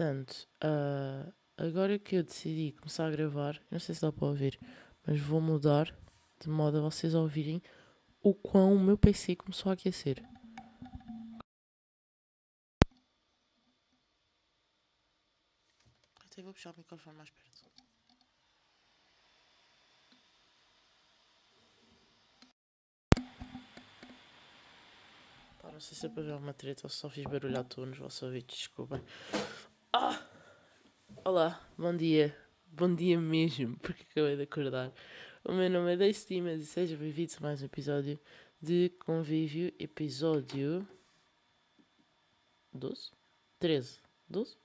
Portanto, ah, agora que eu decidi começar a gravar, não sei se dá para ouvir, mas vou mudar de modo a vocês ouvirem o quão o meu PC começou a aquecer. Até vou puxar o microfone mais perto. Não sei se é para ver uma treta ou se só fiz barulho à toa nos vossos ouvidos, desculpem. Ah! Olá, bom dia. Bom dia mesmo, porque acabei de acordar. O meu nome é Daisy Dimas e sejam bem-vindos a mais um episódio de Convívio, episódio 12? 13? 12?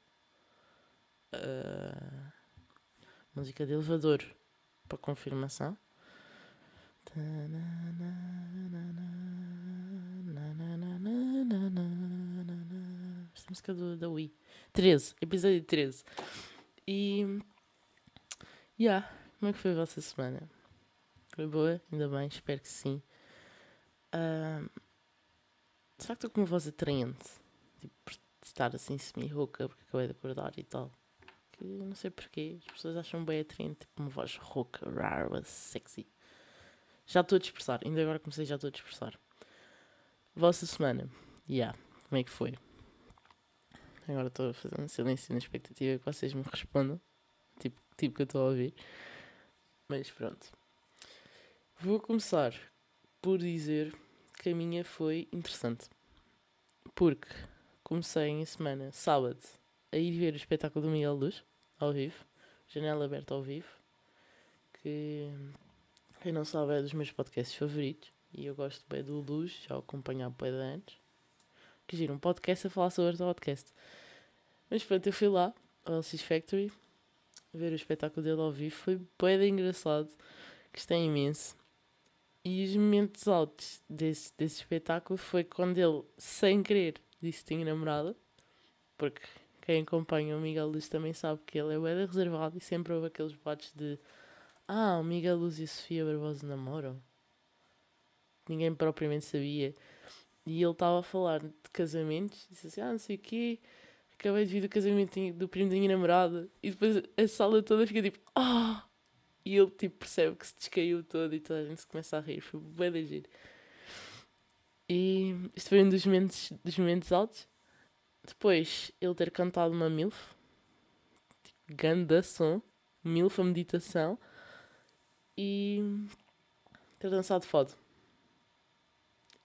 Ah, música de elevador para confirmação. Música do, da Wii. 13, episódio 13. E. Yeah, como é que foi a vossa semana? Foi boa? Ainda bem, espero que sim. Ah, será que estou com uma voz atraente? Tipo, por estar assim semi-rouca, porque acabei de acordar e tal. Que não sei porquê, as pessoas acham bem atraente, tipo uma voz rouca, rara, sexy. Já estou a dispersar, ainda agora comecei, já estou a dispersar. Vossa semana, yeah, como é que foi? Agora estou um silêncio na expectativa que vocês me respondam, tipo, tipo que eu estou a ouvir. Mas pronto. Vou começar por dizer que a minha foi interessante. Porque comecei em semana, sábado, a ir ver o espetáculo do Miguel Luz, ao vivo, janela aberta ao vivo, que quem não sabe é dos meus podcasts favoritos, e eu gosto bem do Luz, já o acompanho há bem de antes. Que gira um podcast a falar sobre o podcast. Mas pronto, eu fui lá, ao LX Factory, ver o espetáculo dele ao vivo, foi bem engraçado, gostei imenso. E os momentos altos desse, desse espetáculo foi quando ele, sem querer, disse que tinha namorada, porque quem acompanha o Miguel Luz também sabe que ele é bem reservado e sempre houve aqueles boatos de Ah, o Miguel Luz e a Sofia Barbosa namoram. Ninguém propriamente sabia. E ele estava a falar de casamentos, disse assim, ah, não sei o quê, acabei de vir do casamento do primo da minha namorada. E depois a sala toda fica tipo, ah! E ele tipo percebe que se descaiu todo e toda a gente se começa a rir. Foi bem de giro. E isto foi um dos momentos, dos momentos altos. Depois, ele ter cantado uma MILF. Tipo, ganda som. MILF a meditação. E ter dançado foda.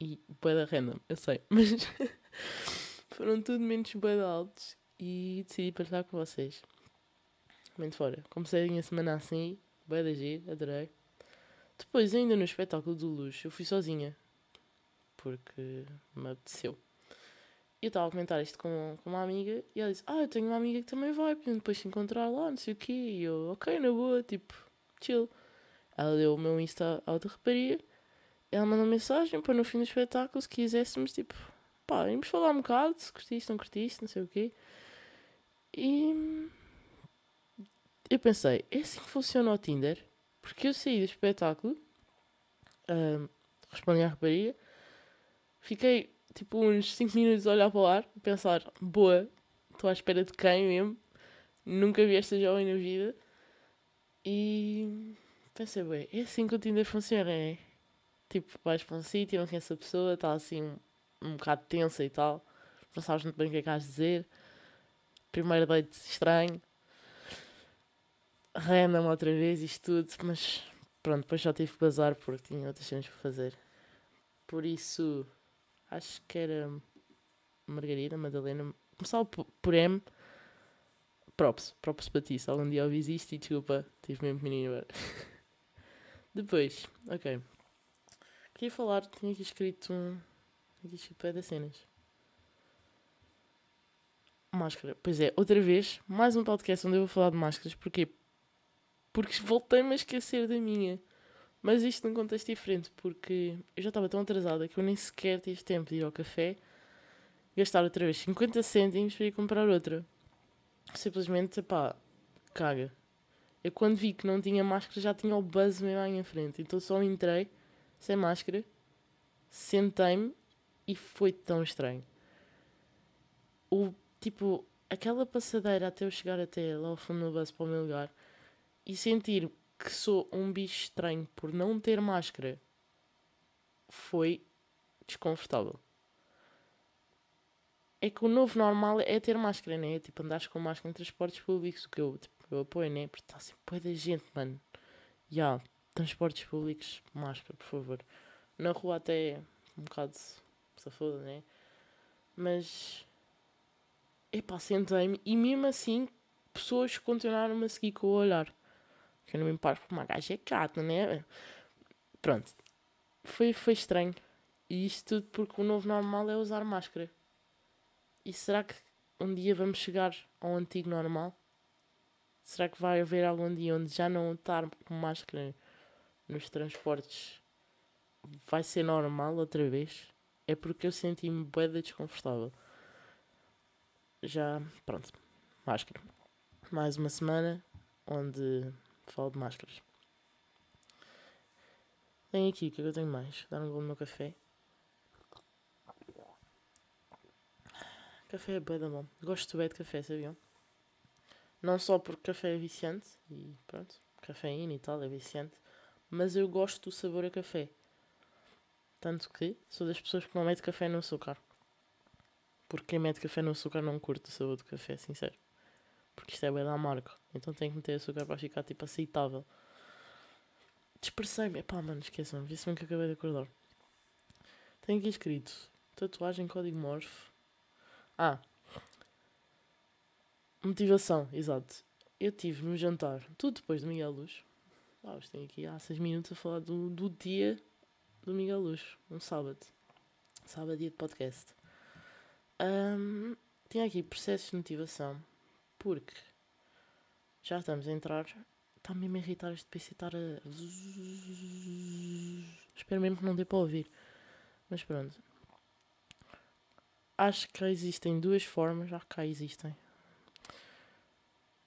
E bué da random, eu sei. Mas foram tudo menos de altos. E decidi partilhar com vocês. Muito fora. Comecei a minha semana assim. Bué da giro, adorei. Depois, ainda no espetáculo do Luz, eu fui sozinha. Porque me apeteceu. E eu estava a comentar isto com, com uma amiga e ela disse: Ah, eu tenho uma amiga que também vai, podemos depois se encontrar lá, não sei o quê. E eu, ok, na boa, tipo, chill. Ela deu o meu Insta à outra rapariga. Ela mandou mensagem para no fim do espetáculo, se quiséssemos, tipo, pá, íamos falar um bocado, se curtiste, não curtiste, não sei o quê. E eu pensei: é assim que funciona o Tinder? Porque eu saí do espetáculo, respondi à rapariga, fiquei tipo uns 5 minutos a olhar para o ar, a pensar, boa, estou à espera de quem mesmo, nunca vi esta jovem na vida. E pensei, bem, é assim que o Tinder funciona, é? Tipo, vais para um sítio, não conheces a pessoa, está assim um, um bocado tensa e tal, não sabes muito bem o que é que de dizer. Primeiro date estranho, random outra vez, isto tudo, mas pronto, depois já tive que bazar porque tinha outras coisas para fazer. Por isso, acho que era Margarida, Madalena, começava por M. Props, props para ti, se algum dia ouvis isto e desculpa, tive mesmo menino. Depois, ok. Queria falar, tinha aqui escrito. Aqui escrito pé das cenas. Máscara. Pois é, outra vez, mais um podcast onde eu vou falar de máscaras. Porquê? Porque voltei-me a esquecer da minha. Mas isto num contexto diferente, porque eu já estava tão atrasada que eu nem sequer tive tempo de ir ao café, gastar outra vez 50 cêntimos para ir comprar outra. Simplesmente, pá, caga. Eu quando vi que não tinha máscara já tinha o buzz mesmo à minha frente. Então só entrei sem máscara, sentei-me e foi tão estranho. O tipo, aquela passadeira até eu chegar até lá ao fundo do bus para o meu lugar e sentir que sou um bicho estranho por não ter máscara foi desconfortável. É que o novo normal é ter máscara, né? É tipo andares com máscara em transportes públicos, o que eu, tipo, eu apoio, né? Porque está sempre assim, da gente, mano. Já, yeah, transportes públicos, máscara, por favor. Na rua até um bocado se foda, né? Mas. Epá, sentei-me e mesmo assim pessoas continuaram-me a seguir com o olhar. Que eu não me importo porque uma gaja é gata, né? Pronto. Foi, foi estranho. E isto tudo porque o novo normal é usar máscara. E será que um dia vamos chegar ao antigo normal? Será que vai haver algum dia onde já não estar com máscara nos transportes vai ser normal outra vez? É porque eu senti-me bem desconfortável. Já, pronto, máscara. Mais uma semana onde falo de máscaras. Tenho aqui, o que é que eu tenho mais? Dar um gol no meu café. Café é bem da bom. Gosto bem de café, sabiam? Não só porque café é viciante, e pronto, cafeína e tal é viciante, mas eu gosto do sabor a café. Tanto que sou das pessoas que não mete café no açúcar. Porque quem mete café no açúcar não curte o sabor do café, sincero. Porque isto é bem da amargo. Então tem que meter açúcar para ficar tipo aceitável. Dispersei-me. Epá, mano, esqueçam-me. Vê-se-me que acabei de acordar. Tem aqui escrito: tatuagem código morph. Ah, motivação, exato. Eu tive no jantar, tudo depois do Miguel Luz. Ah, tenho aqui há 6 minutos a falar do, do dia do Miguel Luz, um sábado. Sábado, dia de podcast. Um, aqui processos de motivação, porque já estamos a entrar. Está mesmo a irritar este PC estar a. Espero mesmo que não dê para ouvir. Mas pronto. Acho que existem duas formas. Acho que cá existem.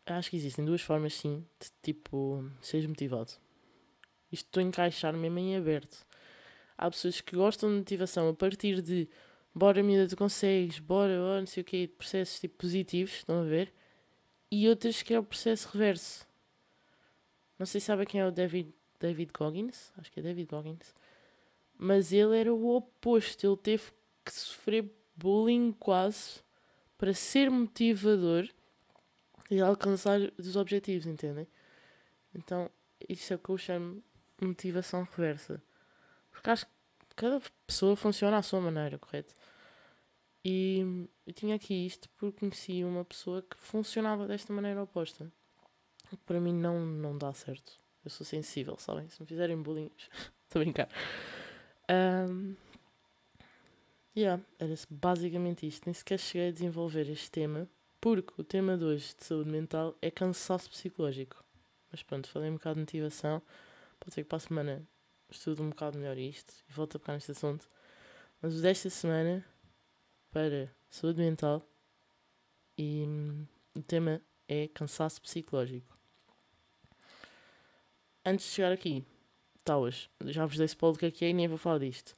Acho que existem duas formas, sim, de tipo, seres motivado. Isto estou a encaixar mesmo em aberto. Há pessoas que gostam de motivação a partir de bora, menina, tu consegues, bora, bora, não sei o quê, processos tipo positivos, estão a ver? E outras que é o processo reverso. Não sei se sabe quem é o David, David Goggins, acho que é David Goggins, mas ele era o oposto, ele teve que sofrer bullying quase para ser motivador e alcançar os objetivos, entendem? Então, isso é o que eu chamo motivação reversa. Porque acho que cada pessoa funciona à sua maneira, correto? E eu tinha aqui isto porque conheci uma pessoa que funcionava desta maneira oposta. Para mim não, não dá certo. Eu sou sensível, sabem? Se me fizerem bullying, estou a brincar. Um, yeah, era basicamente isto. Nem sequer cheguei a desenvolver este tema porque o tema de hoje de saúde mental é cansaço psicológico. Mas pronto, falei um bocado de motivação. Pode ser que para a semana estude um bocado melhor isto e volto a pegar neste assunto. Mas desta semana para saúde mental e hum, o tema é cansaço psicológico. Antes de chegar aqui, tá hoje, já vos dei spoiler do que é que é e nem vou falar disto.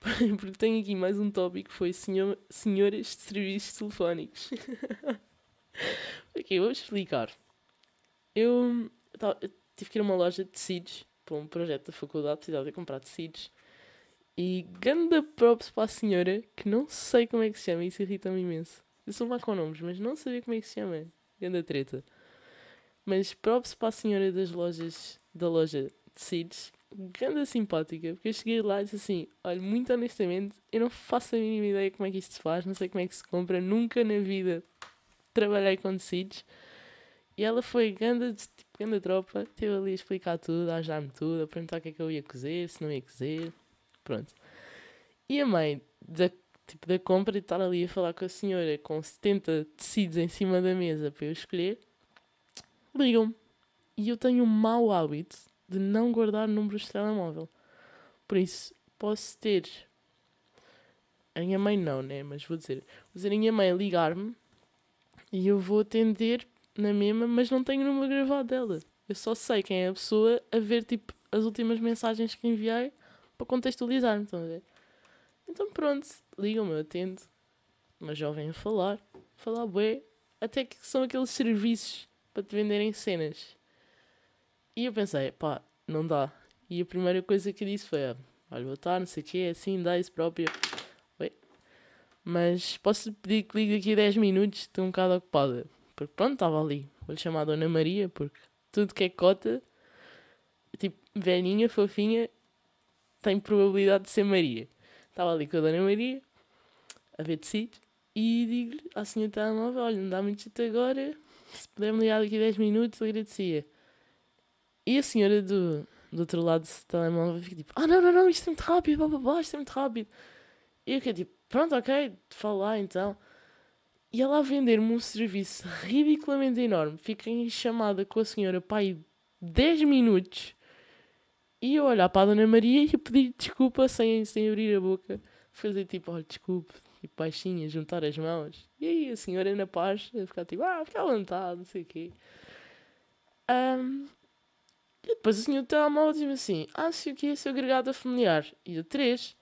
Porque tenho aqui mais um tópico que foi senhor, senhoras de serviços telefónicos. ok, vou explicar. Eu, eu tive que ir a uma loja de tecidos para um projeto da faculdade, precisava de comprar tecidos. E ganda props para a senhora, que não sei como é que se chama, isso irrita-me imenso. Eu sou má com nomes, mas não sabia como é que se chama. Ganda treta. Mas props para a senhora das lojas, da loja de tecidos, ganda simpática, porque eu cheguei lá e disse assim: olha, muito honestamente, eu não faço a mínima ideia como é que isto se faz, não sei como é que se compra, nunca na vida trabalhei com tecidos. E ela foi ganda, tipo, ganda tropa, esteve ali a explicar tudo, a ajudar-me tudo, a perguntar o que é que eu ia cozer, se não ia cozer, pronto. E a mãe da, tipo, da compra e estar ali a falar com a senhora com 70 tecidos em cima da mesa para eu escolher, ligam-me. E eu tenho um mau hábito de não guardar números de telemóvel. Por isso, posso ter. A minha mãe não, né? Mas vou dizer. Vou dizer a minha mãe ligar-me e eu vou atender na mesma, mas não tenho número gravado dela. Eu só sei quem é a pessoa a ver tipo as últimas mensagens que enviei para contextualizar-me, estão a ver? Então pronto, ligam-me, eu atendo. Uma jovem a falar, falar bué, até que são aqueles serviços para te venderem cenas. E eu pensei, pá, não dá. E a primeira coisa que disse foi, olha, vou estar, não sei o que, é assim, dá isso próprio. Mas posso pedir que ligue daqui a 10 minutos, estou um bocado ocupada. Porque pronto, estava ali. Vou-lhe chamar a Dona Maria, porque tudo que é cota, tipo, velhinha, fofinha, tem probabilidade de ser Maria. Estava ali com a Dona Maria, a ver tecidos, e digo-lhe à senhora telemóvel, olha, não dá muito jeito agora, se puder me ligar daqui a 10 minutos, agradecia. E a senhora do, do outro lado do telemóvel fica tipo, ah não, não, não, isto é muito rápido, blá, blá, blá, isto é muito rápido. E eu fiquei tipo, pronto, ok, fala então. E ela a vender-me um serviço ridiculamente enorme. Fiquei em chamada com a senhora, pai, 10 minutos. E eu olhar para a Dona Maria e pedir desculpa sem, sem abrir a boca. Fazer tipo, olha, desculpe, tipo baixinha, juntar as mãos. E aí a senhora na paz, a ficar tipo, ah, fica à vontade, não sei o quê. Um, e depois o senhor do telemóvel diz-me assim, ah, sei o que é seu agregado familiar. E eu, três.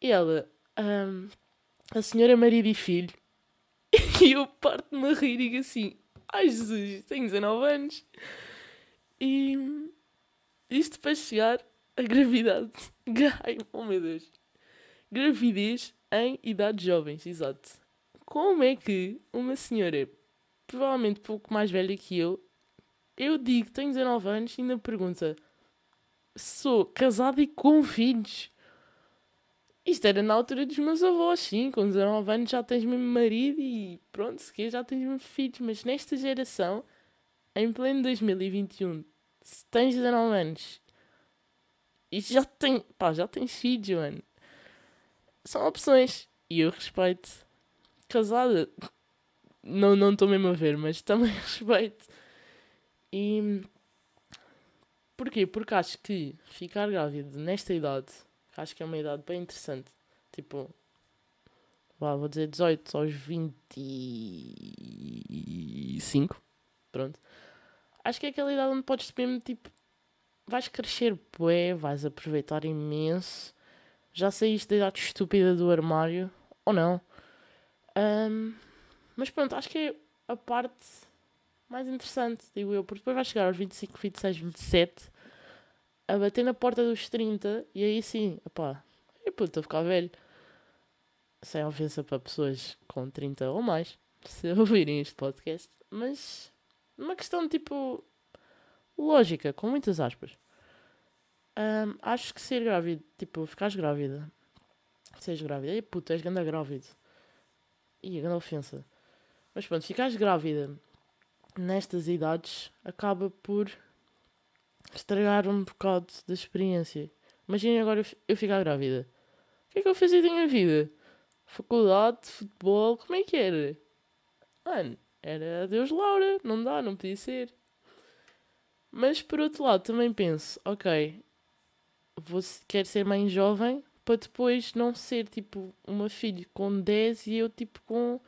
E ela, um, a senhora Maria de Filho. E eu parto-me a rir e digo assim, ai Jesus, tenho 19 anos. E isto para chegar à gravidade. Ai, oh meu Deus. Gravidez em idades jovens, exato. Como é que uma senhora, provavelmente pouco mais velha que eu, eu digo tenho 19 anos e ainda pergunta sou casada e com filhos. Isto era na altura dos meus avós, sim, com 19 anos já tens mesmo marido e pronto, se quer já tens mesmo filhos, mas nesta geração, em pleno 2021, se tens 19 anos e já, tem, pá, já tens filhos, mano, são opções e eu respeito. Casada, não estou mesmo a ver, mas também respeito. E porquê? Porque acho que ficar grávida nesta idade, acho que é uma idade bem interessante. Tipo, vou dizer 18 aos 25. Pronto. Acho que é aquela idade onde podes mesmo, tipo, vais crescer bué, vais aproveitar imenso. Já saíste da idade estúpida do armário, ou não. Um, mas pronto, acho que é a parte mais interessante, digo eu, porque depois vais chegar aos 25, 26, 27 a bater na porta dos 30 e aí sim, opá, e puta, a ficar velho. Sem ofensa para pessoas com 30 ou mais, se ouvirem este podcast, mas uma questão tipo lógica, com muitas aspas. Um, acho que ser grávida, tipo, ficares grávida, seres grávida, e puta, és grande grávido. E grande ofensa. Mas pronto, ficares grávida nestas idades acaba por estragar um bocado da experiência. Imaginem agora eu, ficar grávida. O que é que eu fazia da minha vida? Faculdade, futebol, como é que era? Mano, era Deus Laura, não dá, não podia ser. Mas por outro lado também penso, ok, vou, quero ser mãe jovem para depois não ser tipo uma filha com 10 e eu tipo com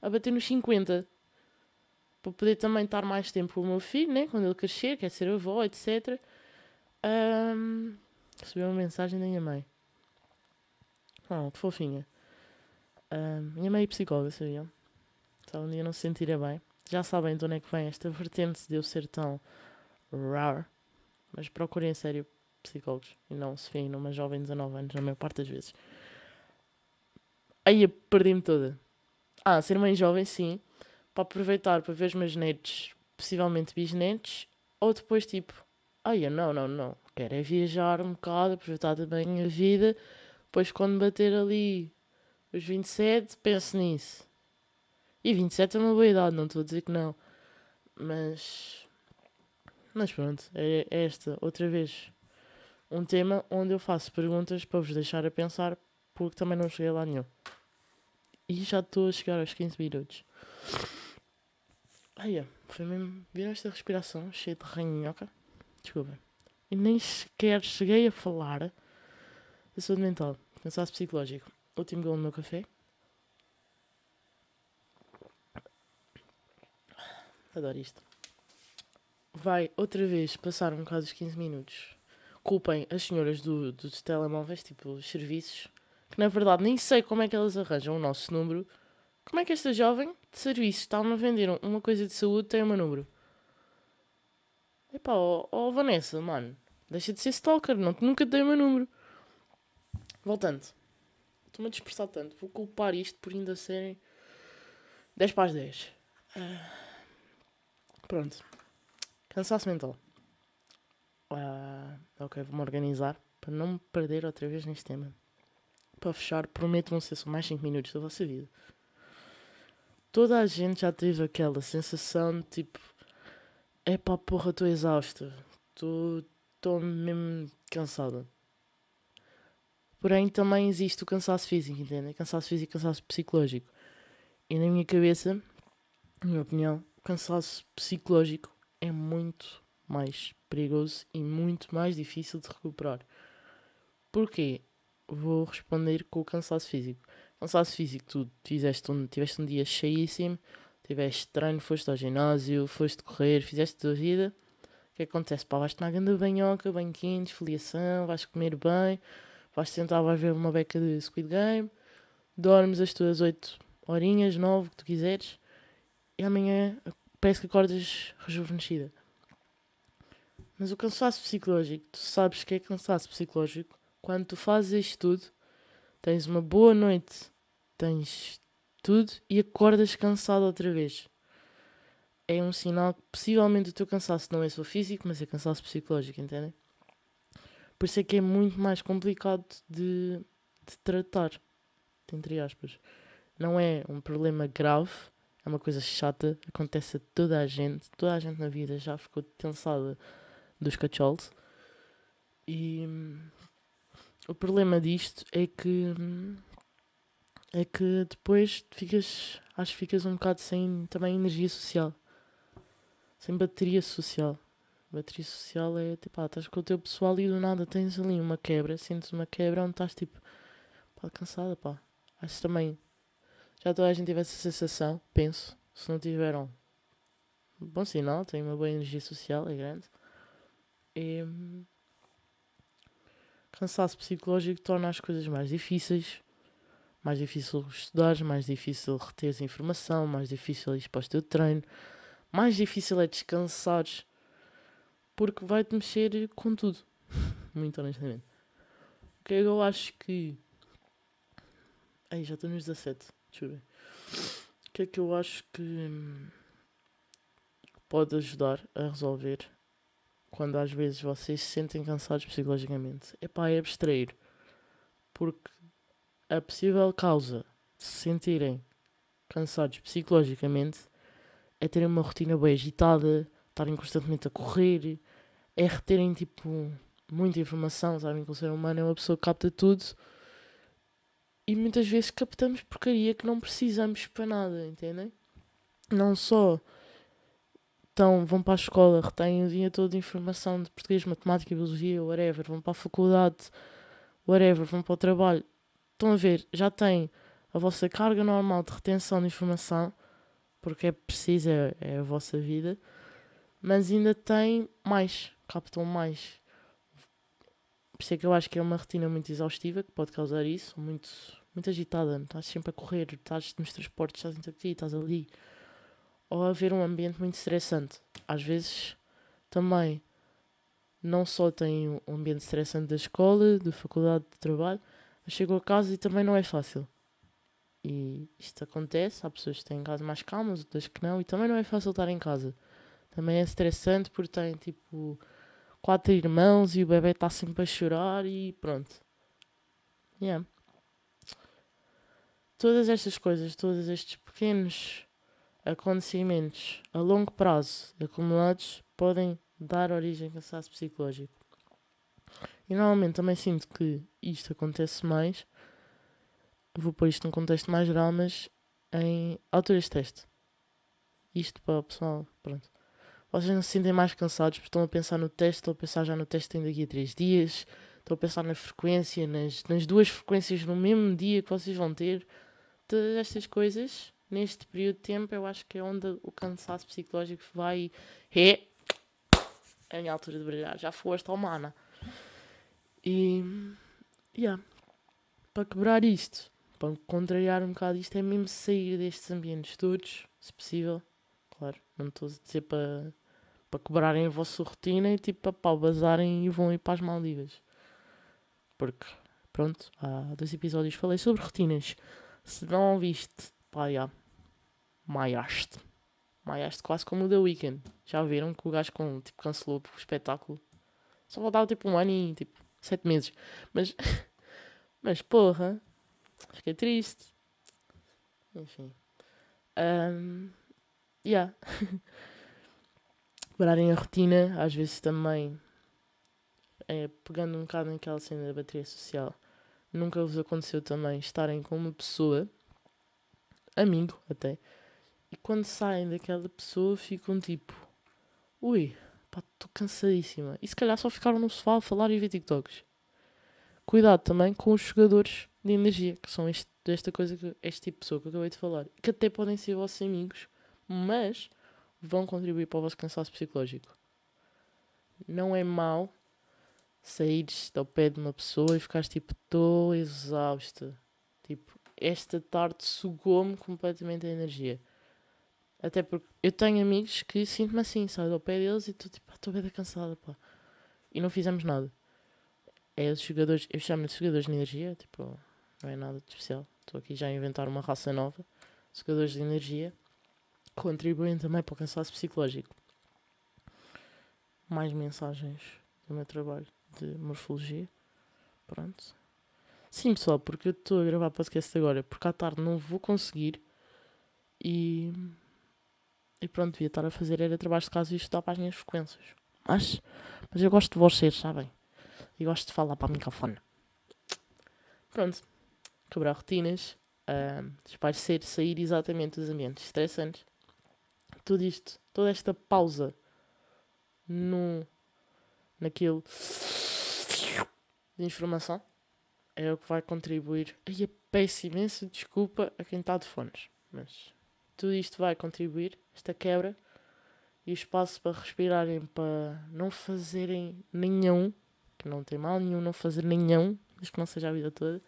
a bater nos 50. Para poder também estar mais tempo com o meu filho, né? Quando ele crescer, quer ser avó, etc. Um, recebi uma mensagem da minha mãe. Oh, que fofinha. Um, minha mãe é psicóloga, sabiam? Se um dia não se sentirem bem. Já sabem de onde é que vem esta vertente de eu ser tão rare. Mas procurem a sério psicólogos e não se fiem numa jovem de 19 anos, na maior parte das vezes. Aí perdi-me toda. Ah, ser mãe jovem, sim, para aproveitar para ver os meus netos, possivelmente bisnetos, ou depois tipo, ai, não, não, não, quero é viajar um bocado, aproveitar também a vida, depois quando bater ali os 27, penso nisso. E 27 é uma boa idade, não estou a dizer que não. Mas. Mas pronto, é, é esta, outra vez um tema onde eu faço perguntas para vos deixar a pensar, porque também não cheguei lá nenhum. E já estou a chegar aos 15 minutos. Ai, foi mesmo. Viram esta respiração cheia de ranhoca? Desculpa. E nem sequer cheguei a falar da saúde mental, cansaço psicológico. Último gol no meu café. Adoro isto. vai outra vez passar um bocado dos 15 minutos. Culpem as senhoras do, dos telemóveis, tipo os serviços, que na verdade nem sei como é que elas arranjam o nosso número. Como é que esta jovem de serviço está-me a vender uma coisa de saúde tem o meu número? Epá, ó oh, oh, Vanessa, mano, deixa de ser stalker, não, nunca dei o meu número. Voltando, estou-me a dispersar tanto, vou culpar isto por ainda serem 10 para as 10. Uh, pronto. Cansaço mental. Uh, ok, vou-me organizar para não me perder outra vez neste tema. Para fechar, prometo não ser só mais 5 minutos da vossa vida. Toda a gente já teve aquela sensação de tipo: é pá, porra, estou exausta, estou mesmo cansada. Porém, também existe o cansaço físico, entende? Cansaço físico e cansaço psicológico. E na minha cabeça, na minha opinião, o cansaço psicológico é muito mais perigoso e muito mais difícil de recuperar. Porquê? Vou responder com o cansaço físico. Cansaço físico, tu tiveste um, tiveste um dia cheíssimo, tiveste treino, foste ao ginásio, foste correr, fizeste a tua vida. O que acontece? Pá, vais-te na grande banhoca, bem quente, esfoliação, vais comer bem, vais sentar, vais ver uma beca de Squid Game, dormes as tuas 8 horinhas, 9, que tu quiseres, e amanhã parece que acordas rejuvenescida. Mas o cansaço psicológico, tu sabes que é cansaço psicológico quando tu fazes isto tudo, tens uma boa noite, tens tudo e acordas cansado outra vez. É um sinal que possivelmente o teu cansaço não é só físico, mas é cansaço psicológico, entendem? Por isso é que é muito mais complicado de, de tratar, entre aspas. Não é um problema grave, é uma coisa chata, acontece a toda a gente, toda a gente na vida já ficou tensada dos cacholos. E hum, o problema disto é que é que depois ficas, acho que ficas um bocado sem também energia social. Sem bateria social. Bateria social é tipo, ah, estás com o teu pessoal e do nada tens ali uma quebra, sentes uma quebra onde estás tipo, pá, cansada, pá. Acho também já toda a gente teve essa sensação, penso. Se não tiveram, bom sinal, tem uma boa energia social, é grande. E, cansaço psicológico torna as coisas mais difíceis. Mais difícil estudar, mais difícil reter informação, mais difícil ir para o teu treino, mais difícil é descansar porque vai-te mexer com tudo. Muito honestamente. O que é que eu acho que. Aí já estou nos 17. Deixa eu ver. O que é que eu acho que hum, pode ajudar a resolver quando às vezes vocês se sentem cansados psicologicamente? É pá, é abstrair. Porque a possível causa de se sentirem cansados psicologicamente é terem uma rotina bem agitada, estarem constantemente a correr, é reterem tipo muita informação, sabem que o ser humano é uma pessoa que capta tudo e muitas vezes captamos porcaria que não precisamos para nada, entendem? Não só então vão para a escola, retêm o dia todo de informação de português, matemática, biologia, whatever, vão para a faculdade, whatever, vão para o trabalho. Estão a ver, já têm a vossa carga normal de retenção de informação, porque é preciso, é, é a vossa vida, mas ainda têm mais, captam mais. Por isso é que eu acho que é uma rotina muito exaustiva que pode causar isso, muito, muito agitada. Estás sempre a correr, estás nos transportes, estás aqui, estás ali. Ou haver um ambiente muito estressante. Às vezes também não só tem um ambiente estressante da escola, da faculdade, de trabalho, mas chego a casa e também não é fácil. E isto acontece, há pessoas que têm casa mais calmas, outras que não, e também não é fácil estar em casa. Também é estressante porque tem tipo quatro irmãos e o bebê está sempre a chorar e pronto. Yeah. Todas estas coisas, todos estes pequenos acontecimentos a longo prazo acumulados podem dar origem a cansaço psicológico. E normalmente também sinto que isto acontece mais, vou pôr isto num contexto mais geral, mas em alturas de teste. Isto para o pessoal, pronto vocês não se sentem mais cansados porque estão a pensar no teste, estão a pensar já no teste daqui a 3 dias, estão a pensar na frequência, nas, nas duas frequências no mesmo dia que vocês vão ter. Todas estas coisas, neste período de tempo, eu acho que é onde o cansaço psicológico vai. É. a minha altura de brilhar. Já foste ao mana. E. Yeah. Para quebrar isto, para contrariar um bocado isto, é mesmo sair destes ambientes todos, se possível. Claro, não estou a dizer para, para quebrarem a vossa rotina e tipo para pau, bazarem e vão ir para as Maldivas. Porque, pronto, há dois episódios falei sobre rotinas. Se não ouviste, pá, já. Maiaste. Maiaste quase como o The Weeknd. Já viram que o gajo com, tipo, cancelou o espetáculo. Só faltava tipo um ano e tipo sete meses. Mas, mas porra, fiquei triste. Enfim. Um, yeah. Quebrarem a rotina, às vezes também é, pegando um bocado naquela cena da bateria social, nunca vos aconteceu também estarem com uma pessoa, amigo até, e quando saem daquela pessoa ficam tipo, ui, pá, estou cansadíssima. E se calhar só ficaram no sofá a falar e ver TikToks. Cuidado também com os jogadores de energia, que são este, esta coisa, que, este tipo de pessoa que eu acabei de falar, que até podem ser vossos amigos, mas vão contribuir para o vosso cansaço psicológico. Não é mau saíres ao pé de uma pessoa e ficares tipo, estou exausta. Tipo, esta tarde sugou-me completamente a energia. Até porque eu tenho amigos que sinto-me assim, saio ao pé deles e estou tipo, estou bem cansada, pá. E não fizemos nada. É os jogadores, eu chamo de jogadores de energia, tipo, não é nada de especial. Estou aqui já a inventar uma raça nova. Jogadores de energia contribuem também para o cansaço psicológico. Mais mensagens do meu trabalho de morfologia. Pronto. Sim, pessoal, porque eu estou a gravar podcast agora, porque à tarde não vou conseguir e. E pronto, devia estar a fazer era trabalho de casa e estudar para as minhas frequências. Mas, mas eu gosto de vocês, sabem? E gosto de falar para o microfone. Pronto. Quebrar rotinas. Uh, sair exatamente dos ambientes estressantes. Tudo isto, toda esta pausa no, naquilo de informação é o que vai contribuir. E eu peço imensa desculpa a quem está de fones, mas tudo isto vai contribuir, esta quebra e o espaço para respirarem, para não fazerem nenhum, que não tem mal nenhum não fazer nenhum, desde que não seja a vida toda.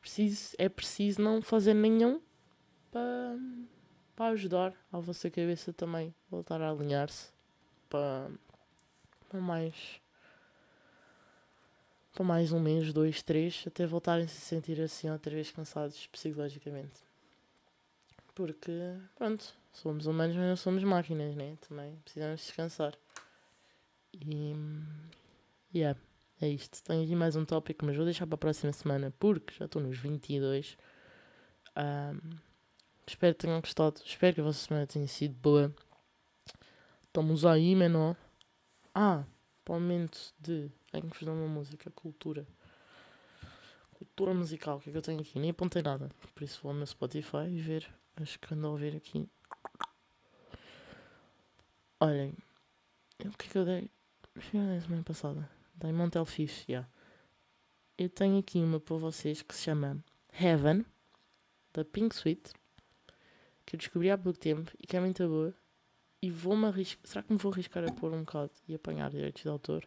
Preciso, é preciso não fazer nenhum para, para ajudar a vossa cabeça também voltar a alinhar-se para, para mais para mais um mês, dois, três, até voltarem a se sentir assim outra vez cansados psicologicamente. Porque, pronto, somos humanos, mas não somos máquinas, né? Também precisamos descansar. E. Yeah, é isto. Tenho aqui mais um tópico, mas vou deixar para a próxima semana porque já estou nos 22. Um, espero que tenham gostado. Espero que a vossa semana tenha sido boa. Estamos aí, menor. Ah, para o momento de tenho que fazer uma música, cultura. Cultura musical, o que é que eu tenho aqui? Nem apontei nada. Por isso vou ao meu Spotify e ver. Acho que ando a ouvir aqui. Olhem. O que é que eu dei? Foi na semana passada. Dei Montel Fish. Yeah. Eu tenho aqui uma para vocês que se chama Heaven, da Pink Sweet, que eu descobri há pouco tempo e que é muito boa. E vou-me arriscar. Será que me vou arriscar a pôr um bocado e apanhar direitos de autor?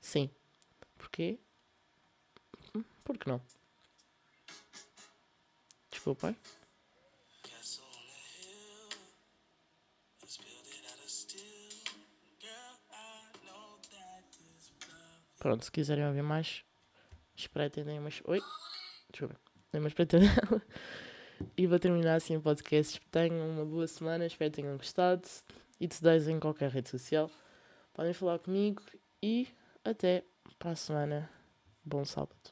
Sim. Porquê? Hum, por que não? Desculpem. Pronto, se quiserem ouvir mais, espreitem umas. Oi? Deixa eu ver. Dei uma espreitadela. E vou terminar assim o podcast. Tenham uma boa semana, espero que tenham gostado. E te em qualquer rede social. Podem falar comigo e até para a semana. Bom sábado.